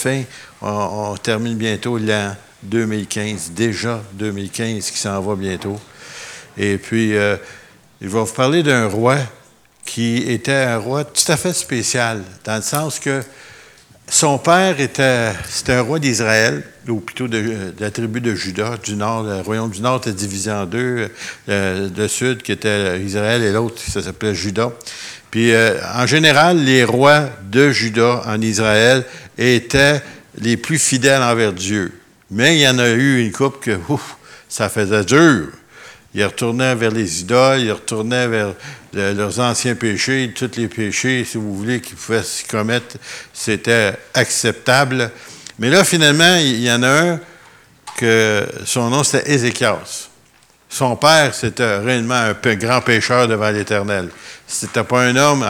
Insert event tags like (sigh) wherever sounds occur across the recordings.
fin, on, termine bientôt l'an 2015, déjà 2015 qui s'en va bientôt. Et puis, euh, il va vous parler d'un roi qui était un roi tout à fait spécial, dans le sens que son père était, c'était un roi d'Israël, ou plutôt de, la tribu de Juda, du nord. Le royaume du nord était divisé en deux. Euh, le sud, qui était Israël, et l'autre, ça s'appelait Juda. Puis, euh, en général, les rois de Juda en Israël étaient les plus fidèles envers Dieu. Mais il y en a eu une coupe que, ouf, ça faisait dur. Ils retournaient vers les idoles, ils retournaient vers leurs anciens péchés, tous les péchés, si vous voulez, qu'ils pouvaient s'y commettre, c'était acceptable. Mais là, finalement, il y en a un que son nom, c'était Ézéchias. Son père, c'était réellement un grand pécheur devant l'Éternel. C'était pas un homme.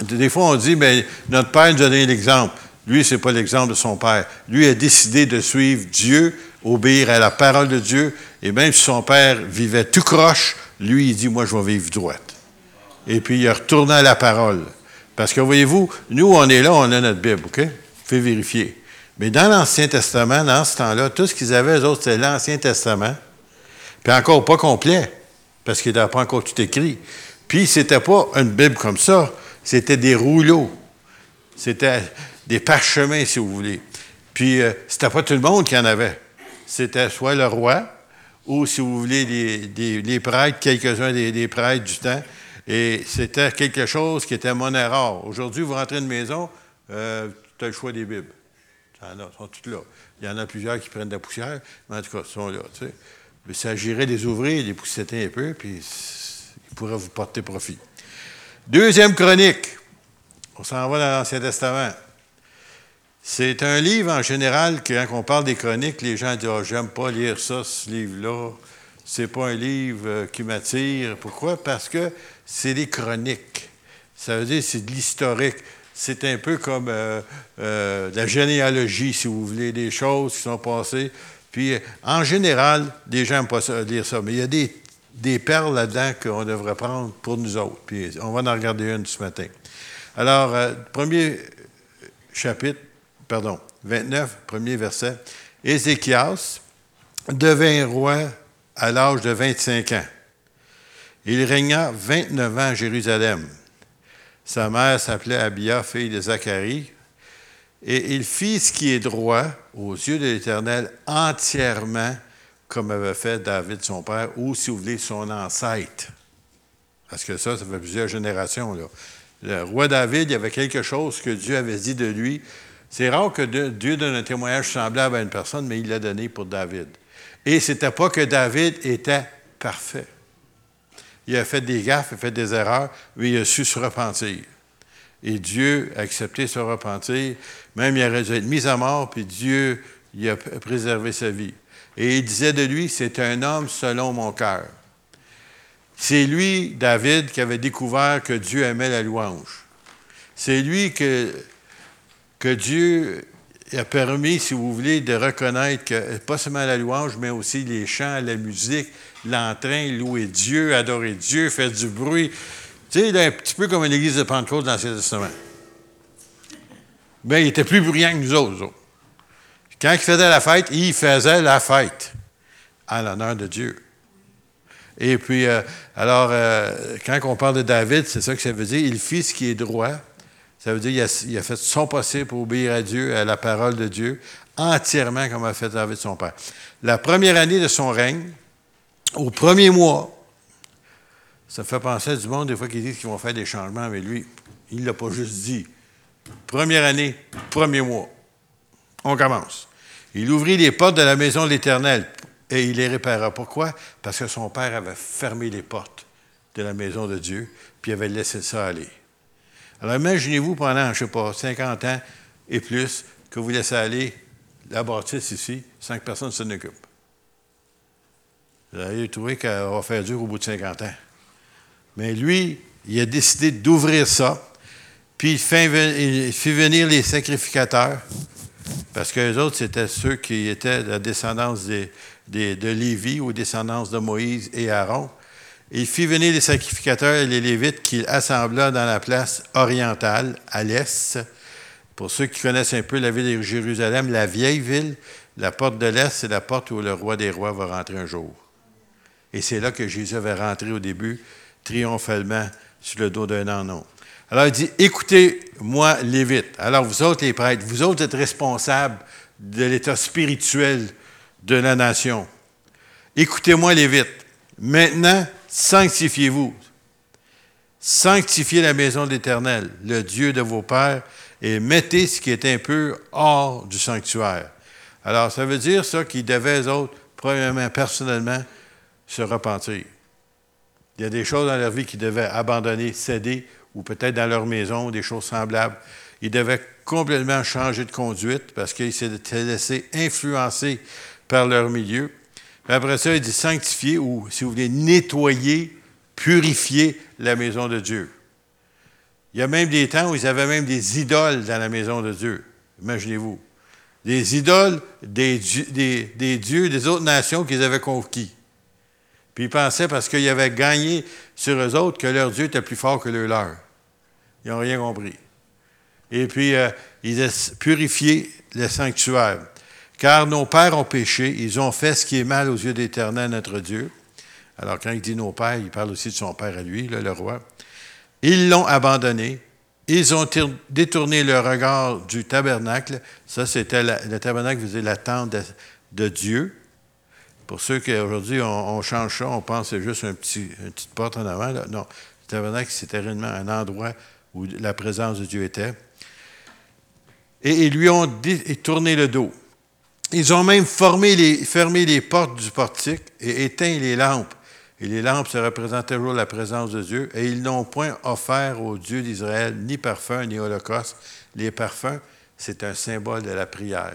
Des fois, on dit, mais notre père nous a donné l'exemple. Lui, ce n'est pas l'exemple de son père. Lui a décidé de suivre Dieu, obéir à la parole de Dieu, et même si son père vivait tout croche, lui, il dit, moi, je vais vivre droite. Et puis, il retourné à la parole. Parce que, voyez-vous, nous, on est là, on a notre Bible, OK? Fait vérifier. Mais dans l'Ancien Testament, dans ce temps-là, tout ce qu'ils avaient, eux autres, c'était l'Ancien Testament. Puis encore pas complet, parce qu'il n'avait pas encore tout écrit. Puis, c'était pas une Bible comme ça, c'était des rouleaux. C'était des parchemins, si vous voulez. Puis, euh, c'était pas tout le monde qui en avait. C'était soit le roi, ou, si vous voulez, les, prêtres, quelques-uns des, prêtres du temps. Et c'était quelque chose qui était monnaie rare. Aujourd'hui, vous rentrez une maison, euh, tu as le choix des Bibles. Ils sont toutes là. Il y en a plusieurs qui prennent de la poussière, mais en tout cas, ils sont là. Il s'agirait de les ouvrir, les poussetter un peu, puis ils pourraient vous porter profit. Deuxième chronique. On s'en va dans l'Ancien Testament. C'est un livre en général quand on parle des chroniques, les gens disent oh, J'aime pas lire ça, ce livre-là. C'est pas un livre euh, qui m'attire. Pourquoi? Parce que c'est des chroniques. Ça veut dire c'est de l'historique. C'est un peu comme euh, euh, la généalogie, si vous voulez, des choses qui sont passées. Puis, en général, les gens n'aiment pas lire ça. Mais il y a des, des perles là-dedans qu'on devrait prendre pour nous autres. Puis, on va en regarder une ce matin. Alors, premier chapitre, pardon, 29, premier verset. Ézéchias devint roi à l'âge de 25 ans. Il régna 29 ans à Jérusalem. Sa mère s'appelait Abia, fille de Zacharie, et il fit ce qui est droit aux yeux de l'Éternel entièrement, comme avait fait David son père, ou si vous voulez, son ancêtre. Parce que ça, ça fait plusieurs générations. Le roi David, il y avait quelque chose que Dieu avait dit de lui c'est rare que Dieu donne un témoignage semblable à une personne, mais il l'a donné pour David. Et ce n'était pas que David était parfait. Il a fait des gaffes, il a fait des erreurs, mais il a su se repentir. Et Dieu a accepté se repentir. Même il aurait dû être mis à mort, puis Dieu il a préservé sa vie. Et il disait de lui, c'est un homme selon mon cœur. C'est lui, David, qui avait découvert que Dieu aimait la louange. C'est lui que que Dieu a permis, si vous voulez, de reconnaître que pas seulement la louange, mais aussi les chants, la musique, l'entrain, louer Dieu, adorer Dieu, faire du bruit. Tu sais, il est un petit peu comme une église de Pentecôte dans l'Ancien Testament. Mais il était plus bruyant que nous autres. Quand il faisait la fête, il faisait la fête à l'honneur de Dieu. Et puis, euh, alors, euh, quand on parle de David, c'est ça que ça veut dire. Il fit ce qui est droit ça veut dire qu'il a, fait son possible pour obéir à Dieu, à la parole de Dieu, entièrement comme a fait David son père. La première année de son règne, au premier mois, ça fait penser à du monde des fois qui disent qu'ils vont faire des changements, mais lui, il ne l'a pas juste dit. Première année, premier mois. On commence. Il ouvrit les portes de la maison de l'Éternel et il les répara. Pourquoi? Parce que son père avait fermé les portes de la maison de Dieu, puis avait laissé ça aller. Alors imaginez-vous pendant, je ne sais pas, 50 ans et plus, que vous laissez aller la bâtisse ici sans que personne ne s'en occupe. Vous allez trouver qu'elle va faire dur au bout de 50 ans. Mais lui, il a décidé d'ouvrir ça, puis il fait, venir les sacrificateurs, parce que les autres, c'était ceux qui étaient de la descendance de Lévi ou descendance de Moïse et Aaron. Il fit venir les sacrificateurs et les Lévites qu'il assembla dans la place orientale, à l'est, Pour ceux qui connaissent un peu la ville de Jérusalem, la vieille ville, la porte de l'Est, c'est la porte où le roi des rois va rentrer un jour. Et c'est là que Jésus va rentrer au début, triomphalement, sur le dos d'un anon. Alors il dit, écoutez-moi, Lévite. Alors vous autres, les prêtres, vous autres êtes responsables de l'état spirituel de la nation. Écoutez-moi, Lévite. Maintenant, sanctifiez-vous. Sanctifiez la maison de l'Éternel, le Dieu de vos pères, et mettez ce qui est peu hors du sanctuaire. Alors, ça veut dire ça qu'ils devaient, eux autres, premièrement, personnellement, se repentir. Il y a des choses dans leur vie qu'ils devaient abandonner, céder, ou peut-être dans leur maison, des choses semblables. Ils devaient complètement changer de conduite parce qu'ils s'étaient laissés influencer par leur milieu. Après ça, il dit sanctifier ou, si vous voulez, nettoyer, purifier la maison de Dieu. Il y a même des temps où ils avaient même des idoles dans la maison de Dieu. Imaginez-vous. Des idoles des, des, dieux des autres nations qu'ils avaient conquis. Puis ils pensaient, parce qu'ils avaient gagné sur eux autres, que leur Dieu était plus fort que le leur. Ils n'ont rien compris. Et puis, euh, ils ont purifié le sanctuaire. Car nos pères ont péché, ils ont fait ce qui est mal aux yeux d'Éternel, notre Dieu. Alors, quand il dit nos pères, il parle aussi de son père à lui, le roi. Ils l'ont abandonné. Ils ont détourné le regard du tabernacle. Ça, c'était le tabernacle faisait la tente de, Dieu. Pour ceux qui aujourd'hui on, change ça, on pense que c'est juste une petite porte en avant. Non, le tabernacle, c'était réellement un endroit où la présence de Dieu était. Et ils lui ont tourné le dos. Ils ont même fermé les portes du portique et éteint les lampes. Et les lampes, se représentent toujours la présence de Dieu. Et ils n'ont point offert au Dieu d'Israël ni parfum ni holocauste. Les parfums, c'est un symbole de la prière.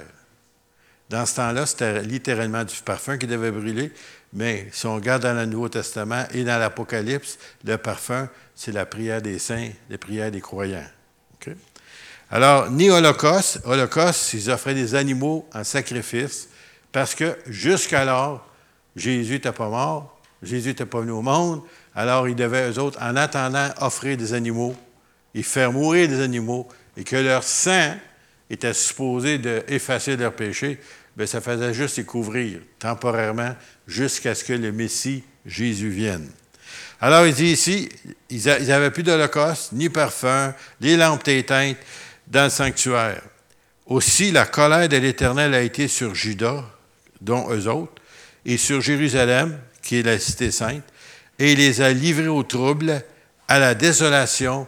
Dans ce temps-là, c'était littéralement du parfum qui devait brûler, mais si on regarde dans le Nouveau Testament et dans l'Apocalypse, le parfum, c'est la prière des saints, la prière des croyants. Alors, ni holocauste, holocauste, ils offraient des animaux en sacrifice, parce que jusqu'alors, Jésus n'était pas mort, Jésus n'était pas venu au monde, alors ils devaient, eux autres, en attendant, offrir des animaux. Et faire mourir des animaux, et que leur sang était supposé d'effacer leurs péchés, bien, ça faisait juste les couvrir temporairement jusqu'à ce que le Messie, Jésus, vienne. Alors, il dit ici, ils n'avaient plus d'holocauste, ni parfum, les lampes éteintes dans le sanctuaire. Aussi, la colère de l'Éternel a été sur Judas, dont eux autres, et sur Jérusalem, qui est la cité sainte, et il les a livrés au trouble, à la désolation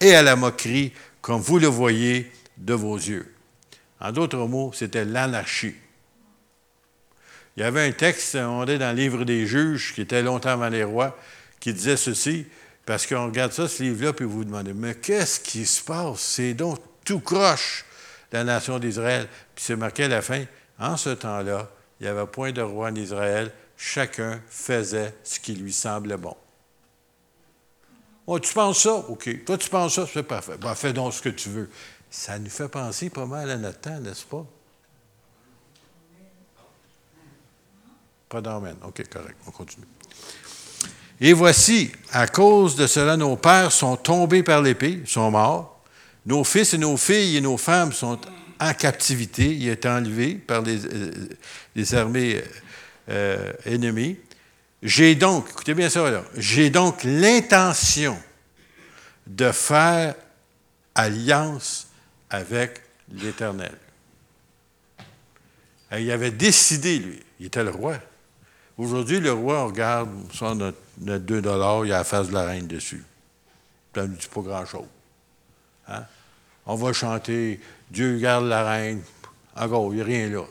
et à la moquerie, comme vous le voyez de vos yeux. En d'autres mots, c'était l'anarchie. Il y avait un texte, on est dans le livre des juges, qui était longtemps avant les rois, qui disait ceci, parce qu'on regarde ça, ce livre-là, puis vous vous demandez, mais qu'est-ce qui se passe? C'est donc tout croche, la nation d'Israël. Puis c'est marqué à la fin, en ce temps-là, il n'y avait point de roi en Israël, chacun faisait ce qui lui semblait bon. Oh, tu penses ça? OK. Toi, tu penses ça? C'est parfait. Ben, fais donc ce que tu veux. Ça nous fait penser pas mal à notre temps, n'est-ce pas? Pas d'amène. OK, correct. On continue. Et voici, à cause de cela, nos pères sont tombés par l'épée, sont morts. Nos fils et nos filles et nos femmes sont en captivité. Ils étaient enlevés par les, euh, armées euh, ennemis. J'ai donc, écoutez bien ça j'ai donc l'intention de faire alliance avec l'Éternel. Il avait décidé, lui, il était le roi. Aujourd'hui, le roi, on regarde, ça, notre, 2 dollars, il y a la face de la reine dessus. Ça ne dit pas grand-chose. Hein? On va chanter Dieu garde la reine. Encore, il n'y a rien là.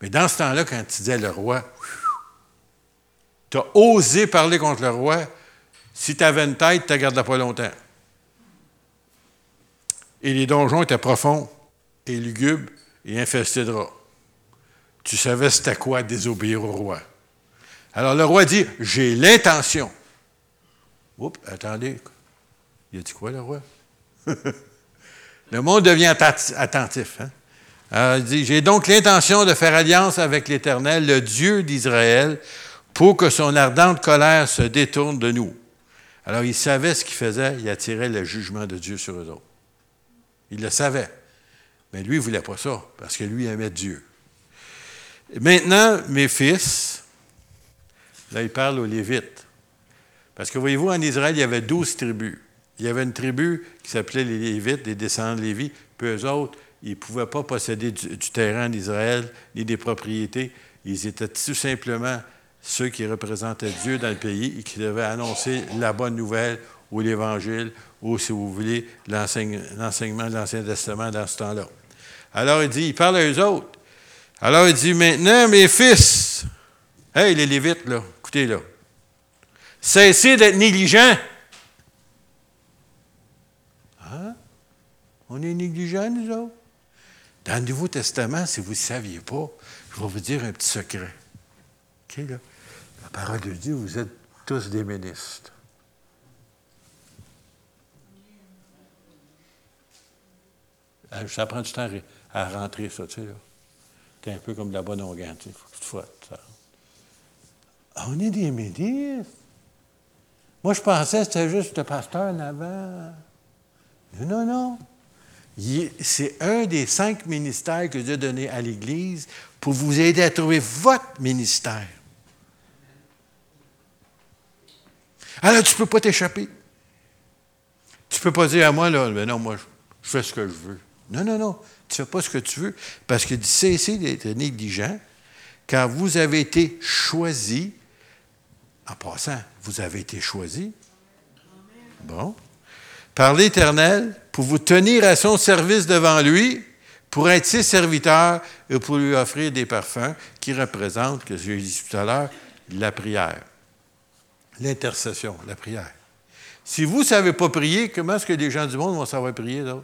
Mais dans ce temps-là, quand tu disais le roi, tu as osé parler contre le roi. Si tu avais une tête, tu ne garderais pas longtemps. Et les donjons étaient profonds et lugubres et infestés de rats. Tu savais c'était quoi désobéir au roi. Alors le roi dit J'ai l'intention. Oups, attendez. Il a dit quoi, le roi? (laughs) le monde devient attentif. Hein? dit, j'ai donc l'intention de faire alliance avec l'Éternel, le Dieu d'Israël, pour que son ardente colère se détourne de nous. Alors il savait ce qu'il faisait, il attirait le jugement de Dieu sur eux autres. Il le savait. Mais lui, il ne voulait pas ça, parce que lui aimait Dieu. maintenant, mes fils, là, il parle aux Lévites. Parce que voyez-vous, en Israël, il y avait douze tribus. Il y avait une tribu qui s'appelait les Lévites, les descendants de Lévi, puis eux autres, ils ne pouvaient pas posséder du, terrain en Israël, ni des propriétés. Ils étaient tout simplement ceux qui représentaient Dieu dans le pays et qui devaient annoncer la bonne nouvelle ou l'Évangile, ou, si vous voulez, l'enseignement de l'Ancien Testament dans ce temps-là. Alors, il dit, il parle à eux autres. Alors, il dit, maintenant, mes fils, hey, les Lévites, là, écoutez, là, cessez d'être négligents. On est négligents, nous autres? Dans le Nouveau Testament, si vous ne saviez pas, je vais vous dire un petit secret. Là? La parole de Dieu, vous êtes tous des ministres. Euh, ça prend du temps à rentrer, ça, tu sais. C'est un peu comme la bonne organe, tu sais. Ça. On est des ministres. Moi, je pensais que c'était juste le pasteur en avant. Non, non. C'est un des cinq ministères que Dieu a donné à l'Église pour vous aider à trouver votre ministère. Alors, tu ne peux pas t'échapper. Tu ne peux pas dire à moi, là, mais non, moi, je fais ce que je veux. Non, non, non. Tu ne fais pas ce que tu veux. Parce que cessez d'être négligent, car vous avez été choisi. En passant, vous avez été choisi. Bon. Par l'Éternel, pour vous tenir à son service devant lui, pour être ses serviteurs et pour lui offrir des parfums qui représentent, que j'ai dit tout à l'heure, la prière. L'intercession, la prière. Si vous ne savez pas prier, comment est-ce que les gens du monde vont savoir prier, d'autres?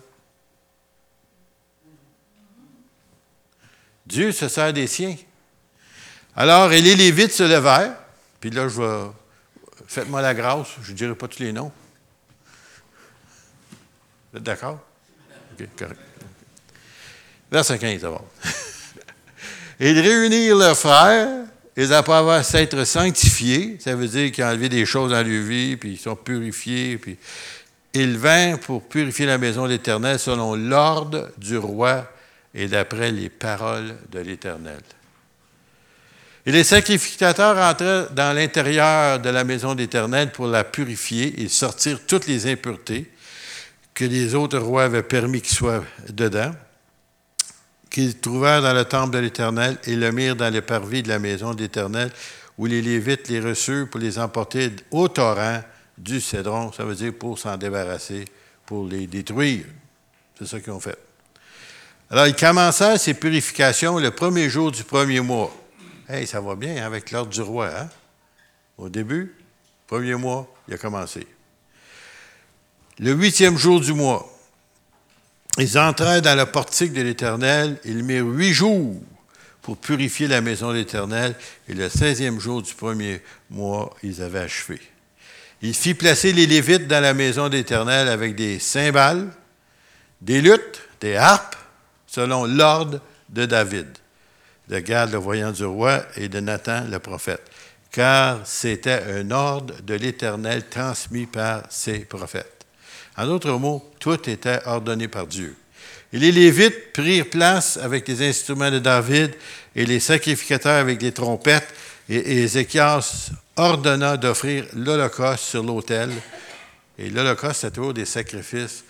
Dieu se sert des siens. Alors, et les Lévites se levèrent, puis là, je vais. Faites-moi la grâce, je ne dirai pas tous les noms. Vous êtes d'accord? OK, correct. Verset 15 d'abord. Ils réunirent leurs frères, et après avoir s'être sanctifiés, ça veut dire qu'ils ont enlevé des choses dans leur vie, puis ils sont purifiés, puis ils vinrent pour purifier la maison de l'Éternel selon l'ordre du roi et d'après les paroles de l'Éternel. Et les sacrificateurs entraient dans l'intérieur de la maison d'Éternel pour la purifier et sortir toutes les impuretés que les autres rois avaient permis qu'ils soient dedans, qu'ils trouvèrent dans le temple de l'Éternel et le mirent dans les parvis de la maison d'Éternel, où les Lévites les reçurent pour les emporter au torrent du Cédron, ça veut dire pour s'en débarrasser, pour les détruire. C'est ça qu'ils ont fait. Alors, ils commencèrent ces purifications le premier jour du premier mois. Hey, ça va bien avec l'ordre du roi, hein? Au début, premier mois, il a commencé. Le huitième jour du mois, ils entrèrent dans le portique de l'Éternel. Ils mirent huit jours pour purifier la maison de l'Éternel. Et le seizième jour du premier mois, ils avaient achevé. Il fit placer les Lévites dans la maison de l'Éternel avec des cymbales, des luttes, des harpes, selon l'ordre de David, de Gad le voyant du roi et de Nathan le prophète, car c'était un ordre de l'Éternel transmis par ses prophètes. En d'autres mots, tout était ordonné par Dieu. Et les Lévites prirent place avec les instruments de David et les sacrificateurs avec les trompettes, et Ézéchias ordonna d'offrir l'Holocauste sur l'autel. Et l'Holocauste, c'est toujours des sacrifices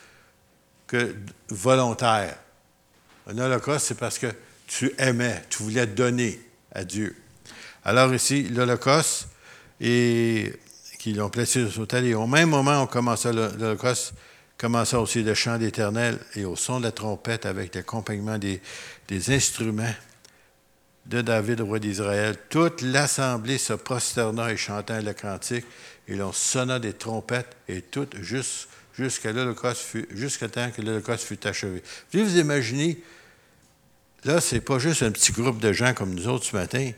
que, volontaires. Un holocauste, c'est parce que tu aimais, tu voulais donner à Dieu. Alors ici, l'holocauste, et qu'ils l'ont placé sur l'autel, et au même moment, on commença l'holocauste, commença aussi le chant d'Éternel et au son de la trompette avec l'accompagnement des, des instruments de David, roi d'Israël. Toute l'assemblée se prosterna et chanta le cantique, et l'on sonna des trompettes, et tout jusqu'à jusqu'à temps que l'Holocauste fut achevé. Vous vous imaginez Là, ce n'est pas juste un petit groupe de gens comme nous autres ce matin,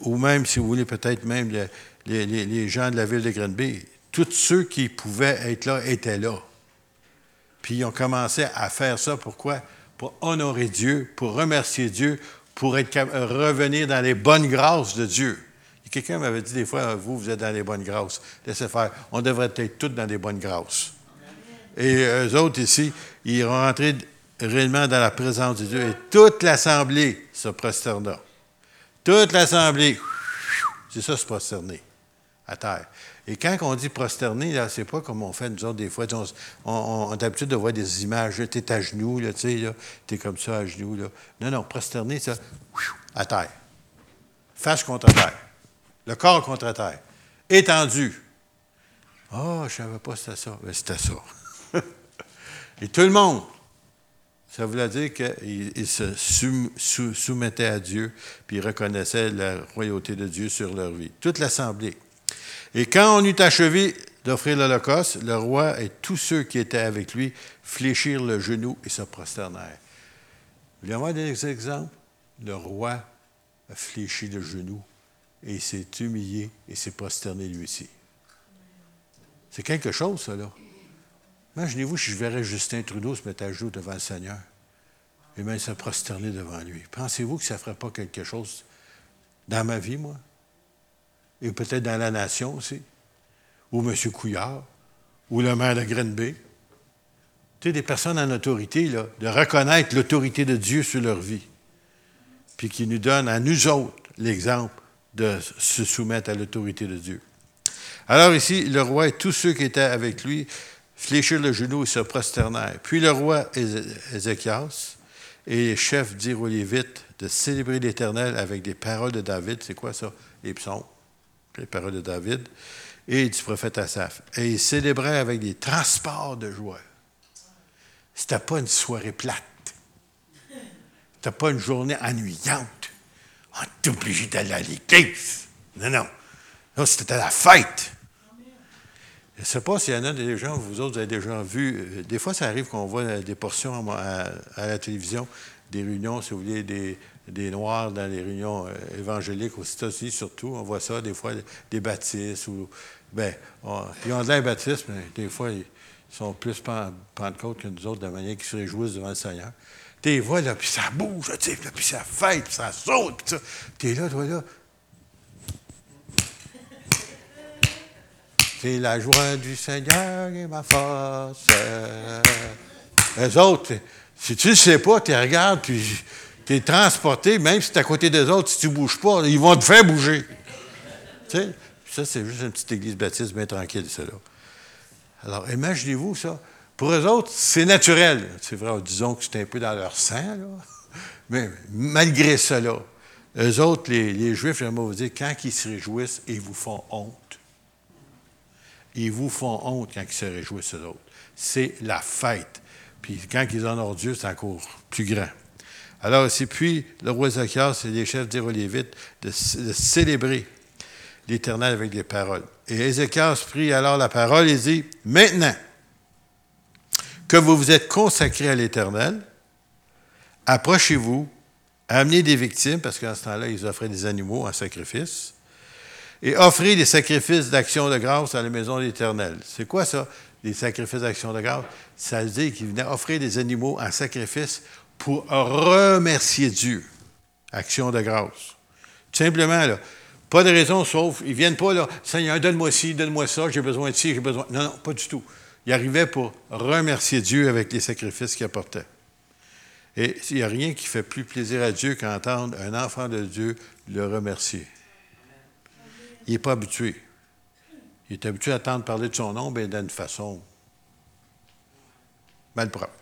ou même, si vous voulez, peut-être même les, gens de la ville de Grenby. Tous ceux qui pouvaient être là étaient là. Puis ils ont commencé à faire ça. Pourquoi? Pour honorer Dieu, pour remercier Dieu, pour être, revenir dans les bonnes grâces de Dieu. Quelqu'un m'avait dit des fois, vous, vous êtes dans les bonnes grâces. Laissez faire. On devrait être tous dans les bonnes grâces. Et eux autres ici, ils rentraient réellement dans la présence de Dieu et toute l'assemblée se prosterna. Toute l'assemblée, c'est ça, se prosterner à terre. Et quand on dit prosterner, là, c'est pas comme on fait nous autres des fois. On, a l'habitude de voir des images, tu es à genoux, tu sais, es comme ça à genoux. Là. Non, non, prosterner, c'est à terre. Face contre terre. Le corps contre terre. Étendu. Ah, oh, je ne savais pas que c'était ça. Mais c'était ça. (laughs) Et tout le monde, ça voulait dire qu'ils se soumettaient à Dieu, puis ils reconnaissaient la royauté de Dieu sur leur vie. Toute l'assemblée. Et quand on eut achevé d'offrir l'Holocauste, le roi et tous ceux qui étaient avec lui fléchirent le genou et se prosternèrent. Vous voulez avoir des exemples? Le roi a fléchi le genou et s'est humilié et s'est prosterné lui aussi. C'est quelque chose, ça, là. Imaginez-vous si je verrais Justin Trudeau se mettre à genoux devant le Seigneur et même se prosterner devant lui. Pensez-vous que ça ne ferait pas quelque chose dans ma vie, moi? Et peut-être dans la nation aussi? Ou M. Couillard? Ou le maire de Green Bay? Tu sais, des personnes en autorité, là, de reconnaître l'autorité de Dieu sur leur vie. Puis qui nous donnent à nous autres l'exemple de se soumettre à l'autorité de Dieu. Alors ici, le roi et tous ceux qui étaient avec lui fléchirent le genou et se prosternèrent. Puis le roi Ézéchias et les chefs dirent aux Lévites de célébrer l'Éternel avec des paroles de David. C'est quoi ça? Les psaumes, les paroles de David. Et du prophète Asaph. Et ils célébraient avec des transports de joie. C'était pas une soirée plate. C'était pas une journée ennuyante. On est obligé d'aller à l'église. Non, non. Non, c'était la fête. Je ne sais pas s'il y en a des gens, vous autres, vous avez déjà vu. Euh, des fois, ça arrive qu'on voit des portions à, la télévision, des réunions, si vous voulez, des, Noirs dans les réunions euh, évangéliques aux États-Unis, surtout. On voit ça, des fois, des baptistes. Ou, ben, ils ont de l'air baptistes, mais des fois, ils sont plus pentecôtes que nous autres, de manière qu'ils se réjouissent devant le Seigneur. Tu les vois, là, puis ça bouge, tu sais, puis ça fête, puis ça saute, puis ça. Tu es là, toi, là. C'est la joie du Seigneur et ma force. Les autres, si tu ne sais pas, tu regardes, puis tu es transporté, même si tu es à côté des autres, si tu ne bouges pas, ils vont te faire bouger. tu sais, ça, c'est juste une petite église baptiste bien tranquille, ça là. Alors, imaginez-vous ça. Pour eux autres, c'est naturel. C'est vrai, disons que c'est un peu dans leur sang, là. Mais malgré cela, eux autres, les, les Juifs, j'aimerais vous dire, quand ils se réjouissent, ils vous font honte. Ils vous font honte quand ils se réjouissent, eux autres. C'est la fête. Puis quand ils honorent Dieu, c'est encore plus grand. Alors, c'est puis le roi Zachias et les chefs des Lévites de, de célébrer l'Éternel avec des paroles. Et Ézéchias prit alors la parole et dit Maintenant que vous vous êtes consacrés à l'Éternel, approchez-vous, amenez des victimes, parce qu'en ce temps-là, ils offraient des animaux en sacrifice, et offrir des sacrifices d'action de grâce à la maison de l'Éternel. C'est quoi ça, des sacrifices d'action de grâce? Ça veut dire qu'ils venaient offrir des animaux en sacrifice pour remercier Dieu. Action de grâce. Tout simplement, là. Pas de raison sauf, ils ne viennent pas là, Seigneur, donne-moi ci, donne-moi ça, j'ai besoin de ci, j'ai besoin. Non, non, pas du tout. Ils arrivaient pour remercier Dieu avec les sacrifices qu'ils apportaient. Et il n'y a rien qui fait plus plaisir à Dieu qu'entendre un enfant de Dieu le remercier il n'est pas habitué. Il est habitué à entendre parler de son nom, mais d'une façon malpropre.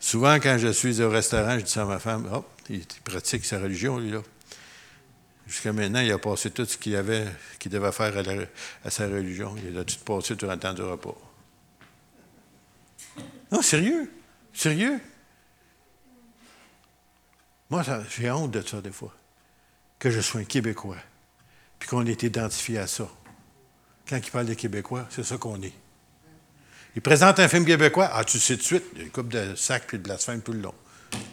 Souvent, quand je suis au restaurant, je dis à ma femme Oh, il pratique sa religion, lui, là. Jusqu'à maintenant, il a passé tout ce qu'il avait, qu'il devait faire à, sa religion. Il a tout passé durant le temps du repas. Non, sérieux? Sérieux? Moi, j'ai honte de ça, des fois que je sois un Québécois, puis qu'on est identifié à ça. Quand il parle des Québécois, c'est ça qu'on est. Il présente un film québécois, ah, tu sais de suite, il y a une coupe de sacs et de blasphème tout le long.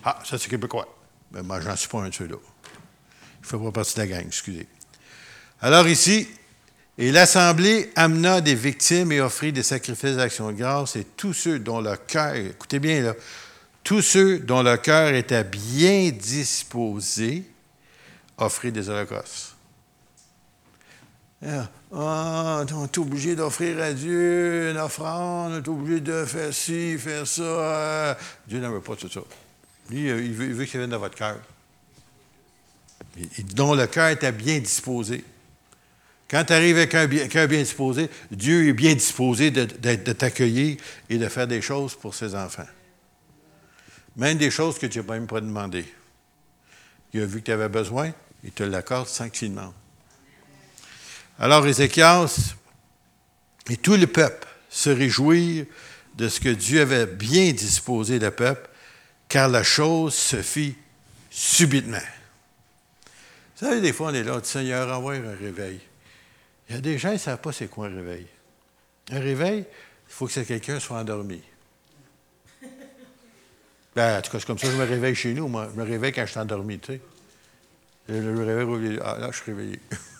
Ah, ça c'est québécois. Mais moi, j'en suis pas un de ceux-là. Il ne fait pas partie de la gang, excusez. Alors ici, et l'Assemblée amena des victimes et offrit des sacrifices d'action de grâce, et tous ceux dont le cœur, écoutez bien là, tous ceux dont le cœur était bien disposé offrir des holocaustes. Ah, on est obligé d'offrir à Dieu une offrande, on est obligé de faire ci, faire ça. Dieu n'aime pas tout ça. Lui, il veut, il veut que ça vienne dans votre cœur. Dont le cœur était bien disposé. Quand tu arrives avec un cœur bien disposé, Dieu est bien disposé de, de t'accueillir et de faire des choses pour ses enfants. Même des choses que tu n'as même pas demandé. Il a vu que tu avais besoin, il te l'accorde sans que tu demandes. Alors Ézéchias et tout le peuple se réjouirent de ce que Dieu avait bien disposé le peuple, car la chose se fit subitement. Vous savez, des fois, on est là, on dit Seigneur, envoie un réveil. Il y a des gens qui ne savent pas c'est quoi un réveil. Un réveil, il faut que quelqu'un soit endormi. Ben, en tout cas, c'est comme ça que je me réveille chez nous. Moi, je me réveille quand je suis endormi, tu sais. Je me réveille, ah, là, je suis réveillé. (laughs)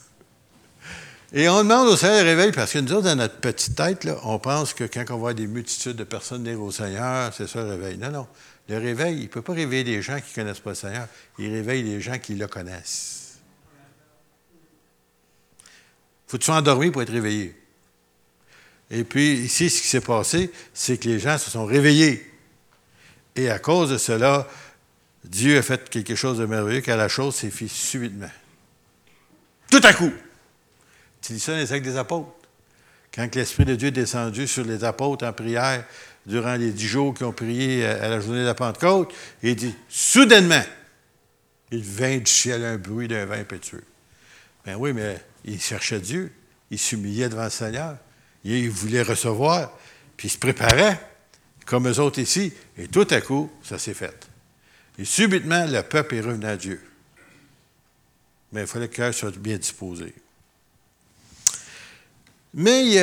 Et on demande au Seigneur réveil parce que nous autres, dans notre petite tête, là, on pense que quand on voit des multitudes de personnes dire au Seigneur, c'est ça le réveil. Non, non. Le réveil, il ne peut pas réveiller des gens qui ne connaissent pas le Seigneur. Il réveille des gens qui le connaissent. faut que tu sois endormi pour être réveillé. Et puis, ici, ce qui s'est passé, c'est que les gens se sont réveillés. Et à cause de cela, Dieu a fait quelque chose de merveilleux, car la chose s'est faite subitement. Tout à coup. Tu dis ça dans les actes des apôtres. Quand l'Esprit de Dieu est descendu sur les apôtres en prière durant les dix jours qui ont prié à la journée de la Pentecôte, il dit soudainement, il vint du ciel un bruit d'un vin impétueux. Ben oui, mais il cherchait Dieu. Il s'humiliait devant le Seigneur. Il voulait recevoir. Puis il se préparait, comme eux autres ici. Et tout à coup, ça s'est fait. Et subitement, le peuple est revenu à Dieu. Mais il fallait que le cœur soit bien disposé. Mais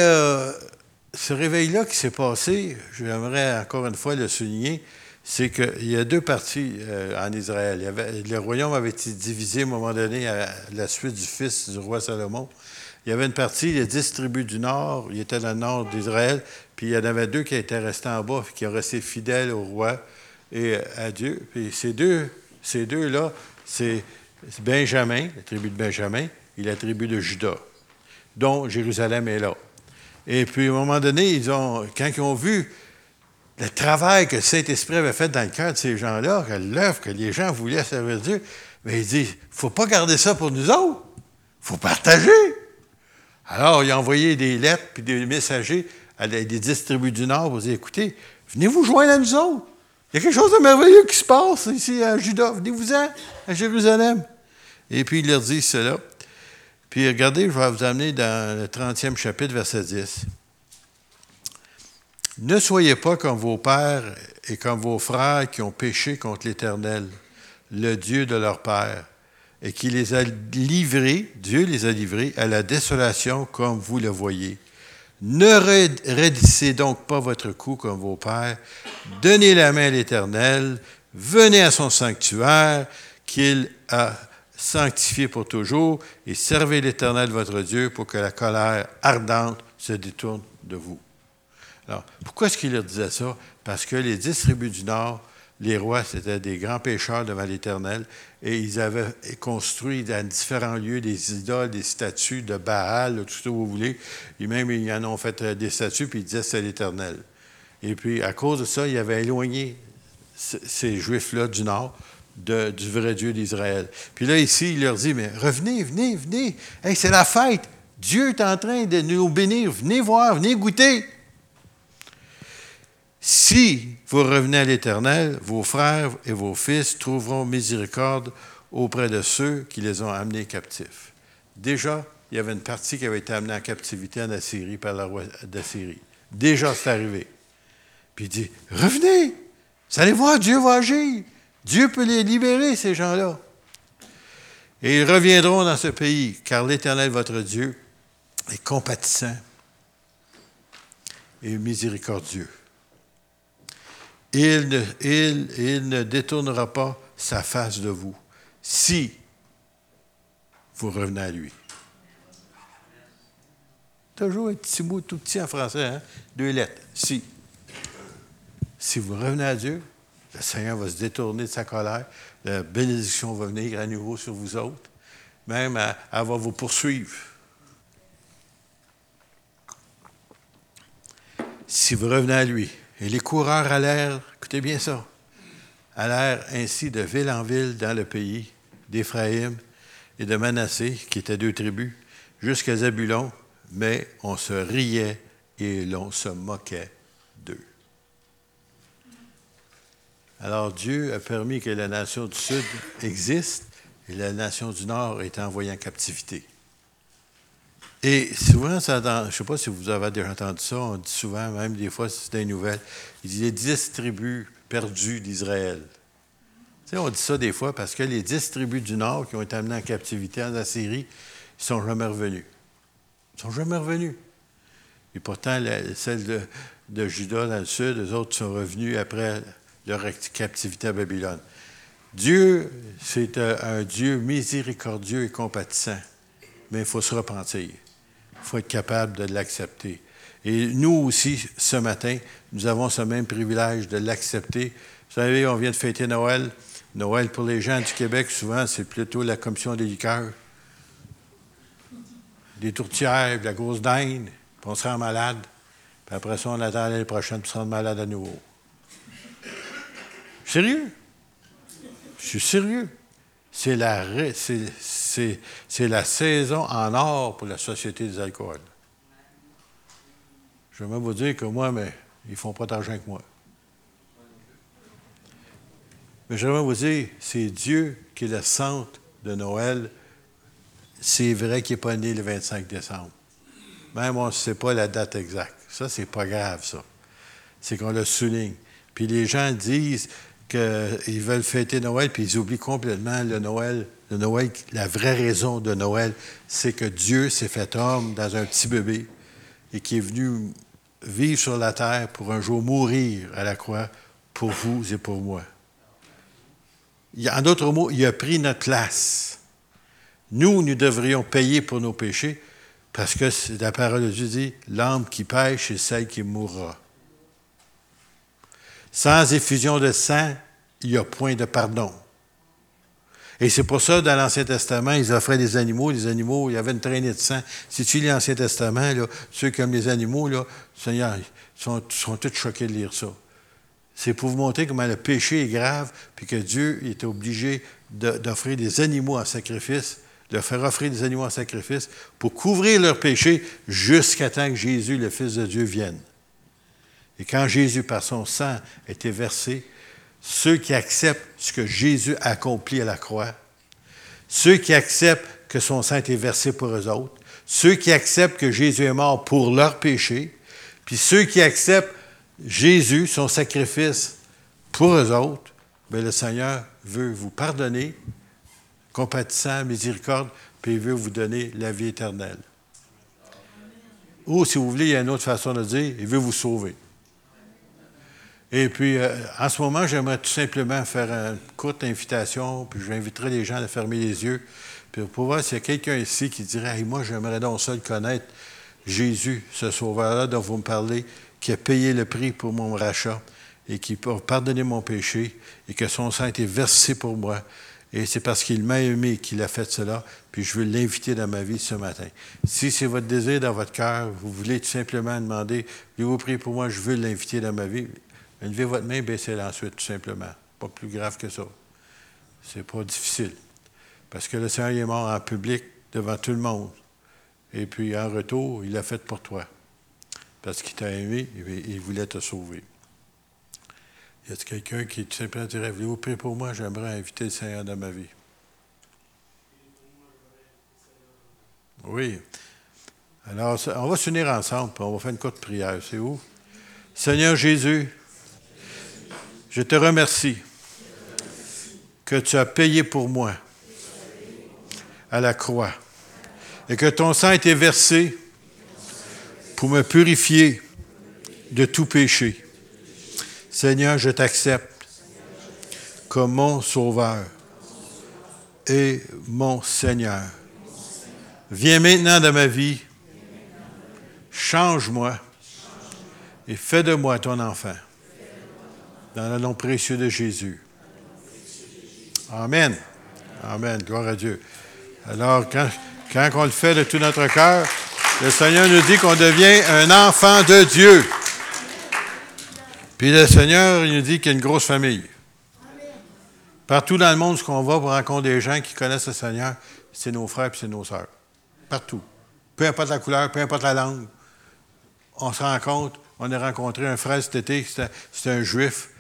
ce réveil-là qui s'est passé, j'aimerais encore une fois le souligner, c'est qu'il y a deux parties euh, en Israël. le royaume avait été divisé à un moment donné à la suite du fils du roi Salomon. Il y avait une partie, les dix tribus du nord, il était dans le nord d'Israël, puis il y en avait deux qui étaient restés en bas, qui ont resté fidèles au roi et à Dieu. Puis ces deux, ces deux-là, c'est Benjamin, la tribu de Benjamin, et la tribu de Juda, dont Jérusalem est là. Et puis, à un moment donné, ils ont, quand ils ont vu le travail que le Saint-Esprit avait fait dans le cœur de ces gens-là, que l'œuvre que les gens voulaient servir Dieu, bien, il dit, il ne faut pas garder ça pour nous autres. Il faut partager. Alors, il a envoyé des lettres puis des messagers à des distribus du Nord pour dire, écoutez, venez vous joindre à nous autres. Il y a quelque chose de merveilleux qui se passe ici à Juda. Venez-vous-en à Jérusalem. Et puis, il leur dit cela. Puis, regardez, je vais vous amener dans le 30e chapitre, verset 10. Ne soyez pas comme vos pères et comme vos frères qui ont péché contre l'Éternel, le Dieu de leur père, et qui les a livrés, Dieu les a livrés, à la désolation comme vous le voyez. Ne raidissez donc pas votre cou comme vos pères, donnez la main à l'Éternel, venez à son sanctuaire qu'il a sanctifié pour toujours, et servez l'Éternel votre Dieu pour que la colère ardente se détourne de vous. Alors, pourquoi est-ce qu'il leur disait ça? Parce que les dix tribus du Nord, les rois, c'était des grands pécheurs devant l'Éternel, et ils avaient construit dans différents lieux des idoles, des statues de Baal, tout ce que vous voulez. Et même, ils en ont fait euh, des statues, puis ils disaient c'est l'Éternel. Et puis, à cause de ça, ils avaient éloigné ces Juifs-là du Nord du vrai Dieu d'Israël. Puis là, ici, il leur dit, mais revenez, venez, venez. Hey, c'est la fête. Dieu est en train de nous bénir. Venez voir, venez goûter. Si vous revenez à l'Éternel, vos frères et vos fils trouveront miséricorde auprès de ceux qui les ont amenés captifs. Déjà, il y avait une partie qui avait été amenée en captivité en Assyrie par la roi d'Assyrie. Déjà, c'est arrivé. Puis il dit, revenez, vous allez voir, Dieu va agir. Dieu peut les libérer, ces gens-là. Et ils reviendront dans ce pays, car l'Éternel, votre Dieu, est compatissant et miséricordieux. Il ne, détournera pas sa face de vous si vous revenez à lui. Toujours un petit mot tout petit en français, hein? deux lettres. Si. Si vous revenez à Dieu, le Seigneur va se détourner de sa colère, la bénédiction va venir à nouveau sur vous autres, même elle, vous poursuivre. Si vous revenez à lui, et les coureurs allèrent, écoutez bien ça, allèrent ainsi de ville en ville dans le pays d'Éphraïm et de Manassé, qui étaient deux tribus, jusqu'à Zabulon, mais on se riait et l'on se moquait Alors Dieu a permis que la nation du Sud existe et la nation du Nord est envoyée en captivité. Et souvent, je ne sais pas si vous avez déjà entendu ça, on dit souvent, même des fois, c'est des nouvelles, il dit les dix tribus perdues d'Israël. Tu sais, on dit ça des fois parce que les dix tribus du Nord qui ont été amenées en captivité en Assyrie, ils ne sont jamais revenus. Ils ne sont jamais revenus. Et pourtant, celles de, de, Juda dans le sud, les autres sont revenus après leur captivité à Babylone. Dieu, c'est un Dieu miséricordieux et compatissant, mais il faut se repentir. Il faut être capable de l'accepter. Et nous aussi, ce matin, nous avons ce même privilège de l'accepter. Vous savez, on vient de fêter Noël. Noël, pour les gens du Québec, souvent, c'est plutôt la commission des liqueurs. Des tourtières, de la grosse dinde, puis on se rend malade. Puis après ça, on attend l'année prochaine pour se rendre malade à nouveau. Sérieux? Je suis sérieux. C'est la, c'est, la saison en or pour la Société des alcools. Je vais même vous dire que moi, mais ils font pas d'argent que moi. Mais je vais vous dire, c'est Dieu qui est le centre de Noël. C'est vrai qu'il n'est pas né le 25 décembre. Même on ne sait pas la date exacte. Ça, c'est pas grave, ça. C'est qu'on le souligne. Puis les gens disent, qu'ils veulent fêter Noël, puis ils oublient complètement le Noël. Le Noël, la vraie raison de Noël, c'est que Dieu s'est fait homme dans un petit bébé et qui est venu vivre sur la terre pour un jour mourir à la croix pour vous et pour moi. En d'autres mots, il a pris notre place. Nous, nous devrions payer pour nos péchés parce que la parole de Dieu dit, l'âme qui pêche, c'est celle qui mourra. Sans effusion de sang, il n'y a point de pardon. Et c'est pour ça, dans l'Ancien Testament, ils offraient des animaux. Les animaux, il y avait une traînée de sang. Si tu lis l'Ancien Testament, ceux qui aiment les animaux, Seigneur, sont, sont tous choqués de lire ça. C'est pour vous montrer comment le péché est grave, puis que Dieu est obligé d'offrir des animaux en sacrifice, de faire offrir des animaux en sacrifice pour couvrir leur péché jusqu'à temps que Jésus, le Fils de Dieu, vienne. Et quand Jésus, par son sang, était versé, ceux qui acceptent ce que Jésus a accompli à la croix, ceux qui acceptent que son sang est versé pour eux autres, ceux qui acceptent que Jésus est mort pour leurs péchés, puis ceux qui acceptent Jésus, son sacrifice pour eux autres, bien, le Seigneur veut vous pardonner, compatissant, miséricorde, puis il veut vous donner la vie éternelle. Ou, si vous voulez, il y a une autre façon de dire, il veut vous sauver. Et puis, euh, en ce moment, j'aimerais tout simplement faire une courte invitation, puis j'inviterai les gens à fermer les yeux, puis pour voir s'il y a quelqu'un ici qui dirait hey, Moi, j'aimerais donc seul connaître Jésus, ce sauveur-là dont vous me parlez, qui a payé le prix pour mon rachat et qui peut pardonner mon péché et que son sang a été versé pour moi. Et c'est parce qu'il m'a aimé qu'il a fait cela, puis je veux l'inviter dans ma vie ce matin. Si c'est votre désir dans votre cœur, vous voulez tout simplement demander, voulez-vous prier pour moi, je veux l'inviter dans ma vie, Levez votre main, baissez-la ensuite, tout simplement. Pas plus grave que ça. C'est pas difficile. Parce que le Seigneur est mort en public devant tout le monde. Et puis, en retour, il l'a fait pour toi. Parce qu'il t'a aimé et il voulait te sauver. Y a quelqu'un qui tout simplement dirait Voulez-vous prier pour moi? J'aimerais inviter le Seigneur dans ma vie. Oui. Alors, on va s'unir ensemble, puis on va faire une courte prière. C'est où? Seigneur Jésus, je te remercie que tu as payé pour moi à la croix et que ton sang a été versé pour me purifier de tout péché. Seigneur, je t'accepte comme mon Sauveur et mon Seigneur. Viens maintenant dans ma vie, change-moi et fais de moi ton enfant. Dans le nom précieux de Jésus. Amen. Amen. Gloire à Dieu. Alors, quand, quand on le fait de tout notre cœur, le Seigneur nous dit qu'on devient un enfant de Dieu. Puis le Seigneur, il nous dit qu'il y a une grosse famille. Partout dans le monde, ce qu'on va pour rencontrer des gens qui connaissent le Seigneur, c'est nos frères et c'est nos sœurs. Partout. Peu importe la couleur, peu importe la langue. On se rencontre. On a rencontré un frère cet été, c'était un juif,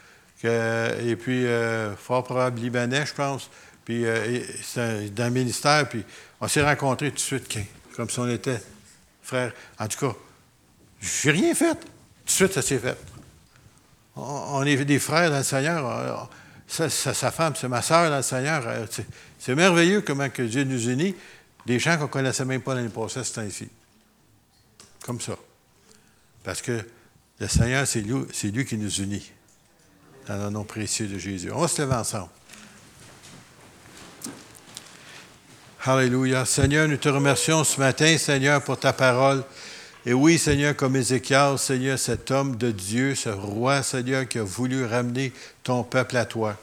et puis euh, fort probable libanais, je pense. Puis euh, dans le ministère, puis on s'est rencontrés tout de suite, comme si on était frères. En tout cas, j'ai rien fait. Tout de suite, ça s'est fait. On, est des frères dans le Seigneur. sa femme, c'est ma soeur dans le Seigneur. Euh, c'est merveilleux comment que Dieu nous unit. Des gens qu'on ne connaissait même pas l'année passée, c'est ainsi. Comme ça. Parce que le Seigneur, c'est lui qui nous unit. Dans le nom précieux de Jésus. On se lever ensemble. Alléluia. Seigneur, nous te remercions ce matin, Seigneur, pour ta parole. Et oui, Seigneur, comme Ézéchiel, Seigneur, cet homme de Dieu, ce roi, Seigneur, qui a voulu ramener ton peuple à toi.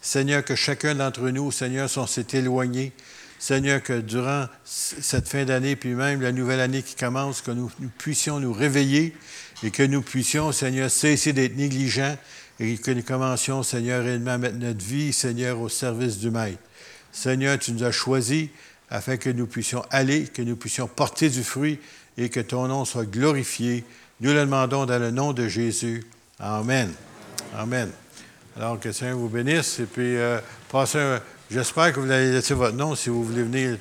Seigneur, que chacun d'entre nous, Seigneur, s'en s'est éloigné. Seigneur, que durant cette fin d'année, puis même la nouvelle année qui commence, que nous, puissions nous réveiller et que nous puissions, Seigneur, cesser d'être négligents et que nous commencions, Seigneur, réellement à mettre notre vie, Seigneur, au service du Maître. Seigneur, tu nous as choisis afin que nous puissions aller, que nous puissions porter du fruit et que ton nom soit glorifié. Nous le demandons dans le nom de Jésus. Amen. Amen. Alors que le Seigneur vous bénisse et puis euh, passez un... J'espère que vous allez laisser votre nom si vous voulez venir